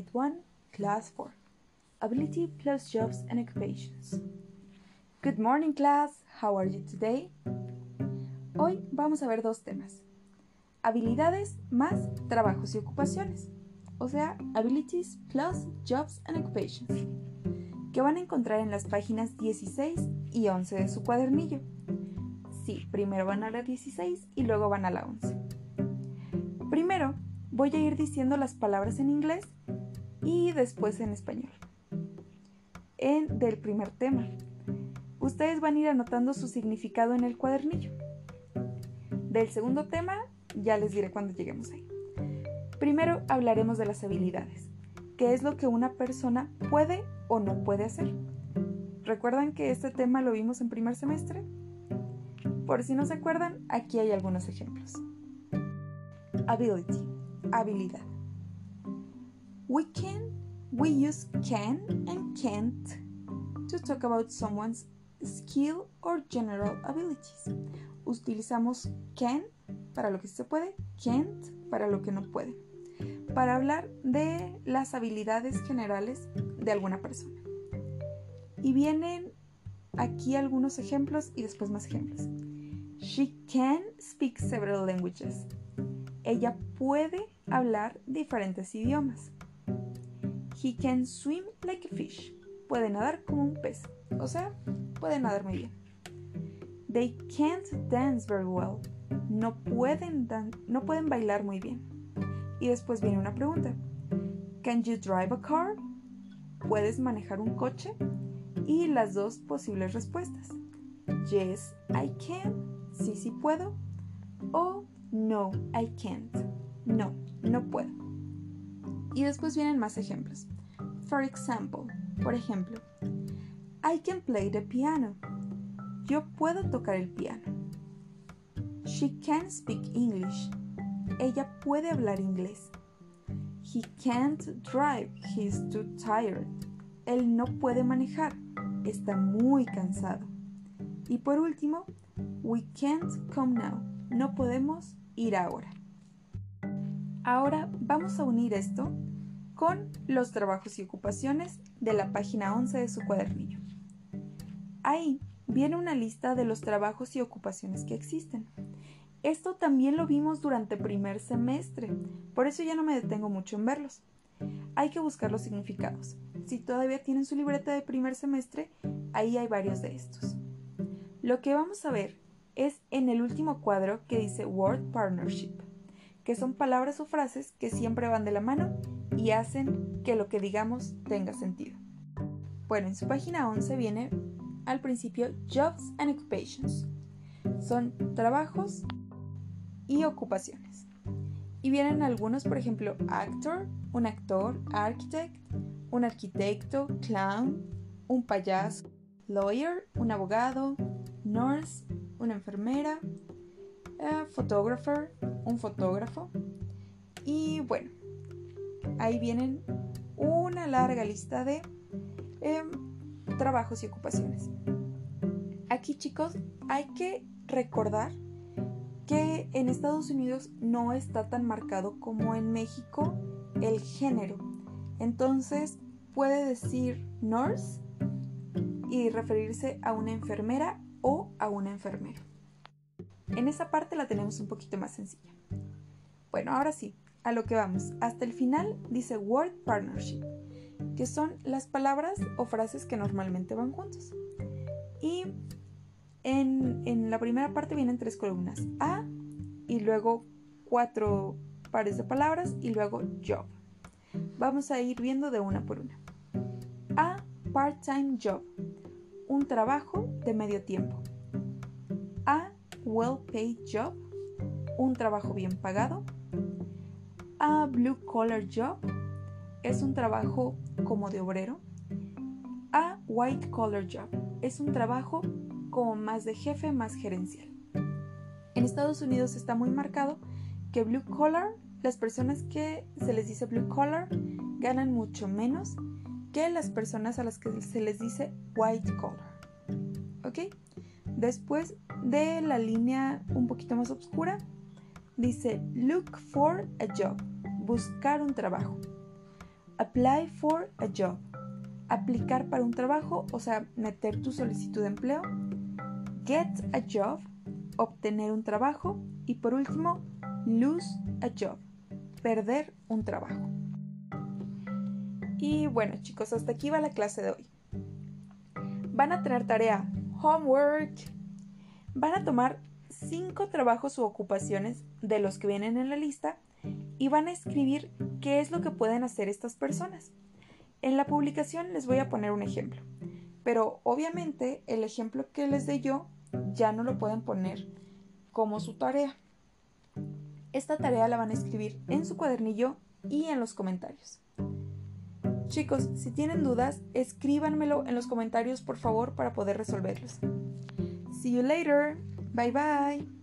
Unit 1, Class 4 Ability plus Jobs and Occupations. Good morning, class. How are you today? Hoy vamos a ver dos temas: habilidades más trabajos y ocupaciones, o sea, abilities plus Jobs and Occupations, que van a encontrar en las páginas 16 y 11 de su cuadernillo. Sí, primero van a la 16 y luego van a la 11. Primero, voy a ir diciendo las palabras en inglés y después en español. En del primer tema. Ustedes van a ir anotando su significado en el cuadernillo. Del segundo tema ya les diré cuando lleguemos ahí. Primero hablaremos de las habilidades, que es lo que una persona puede o no puede hacer. ¿Recuerdan que este tema lo vimos en primer semestre? Por si no se acuerdan, aquí hay algunos ejemplos. Ability, habilidad. We can, we use can and can't to talk about someone's skill or general abilities. Utilizamos can para lo que se puede, can't para lo que no puede, para hablar de las habilidades generales de alguna persona. Y vienen aquí algunos ejemplos y después más ejemplos. She can speak several languages. Ella puede hablar diferentes idiomas. He can swim like a fish. Puede nadar como un pez. O sea, puede nadar muy bien. They can't dance very well. No pueden, no pueden bailar muy bien. Y después viene una pregunta. Can you drive a car? ¿Puedes manejar un coche? Y las dos posibles respuestas. Yes, I can. Sí, sí puedo. O no, I can't. No, no puedo. Y después vienen más ejemplos. For example, por ejemplo, I can play the piano. Yo puedo tocar el piano. She can speak English. Ella puede hablar inglés. He can't drive. He's too tired. Él no puede manejar. Está muy cansado. Y por último, we can't come now. No podemos ir ahora. Ahora vamos a unir esto con los trabajos y ocupaciones de la página 11 de su cuadernillo. Ahí viene una lista de los trabajos y ocupaciones que existen. Esto también lo vimos durante primer semestre, por eso ya no me detengo mucho en verlos. Hay que buscar los significados. Si todavía tienen su libreta de primer semestre, ahí hay varios de estos. Lo que vamos a ver es en el último cuadro que dice Word Partnership, que son palabras o frases que siempre van de la mano y hacen que lo que digamos tenga sentido. Bueno, en su página 11 viene al principio Jobs and Occupations. Son trabajos y ocupaciones. Y vienen algunos, por ejemplo, actor, un actor, architect, un arquitecto, clown, un payaso, lawyer, un abogado, nurse, una enfermera, uh, photographer, un fotógrafo. Y bueno, ahí vienen una larga lista de em, trabajos y ocupaciones. Aquí chicos hay que recordar que en Estados Unidos no está tan marcado como en México el género. Entonces puede decir nurse y referirse a una enfermera o a un enfermero. En esa parte la tenemos un poquito más sencilla. Bueno, ahora sí, a lo que vamos. Hasta el final dice Word Partnership, que son las palabras o frases que normalmente van juntos. Y en, en la primera parte vienen tres columnas. A y luego cuatro pares de palabras y luego job. Vamos a ir viendo de una por una. A part-time job, un trabajo de medio tiempo. A well-paid job, un trabajo bien pagado. A blue collar job es un trabajo como de obrero. A white collar job es un trabajo como más de jefe, más gerencial. En Estados Unidos está muy marcado que blue collar, las personas que se les dice blue collar ganan mucho menos que las personas a las que se les dice white collar. ¿Ok? Después de la línea un poquito más oscura, dice look for a job buscar un trabajo. Apply for a job. Aplicar para un trabajo, o sea, meter tu solicitud de empleo. Get a job. Obtener un trabajo. Y por último, lose a job. Perder un trabajo. Y bueno chicos, hasta aquí va la clase de hoy. Van a tener tarea homework. Van a tomar cinco trabajos u ocupaciones de los que vienen en la lista y van a escribir qué es lo que pueden hacer estas personas. En la publicación les voy a poner un ejemplo, pero obviamente el ejemplo que les dé yo ya no lo pueden poner como su tarea. Esta tarea la van a escribir en su cuadernillo y en los comentarios. Chicos, si tienen dudas, escríbanmelo en los comentarios por favor para poder resolverlos. See you later. Bye bye.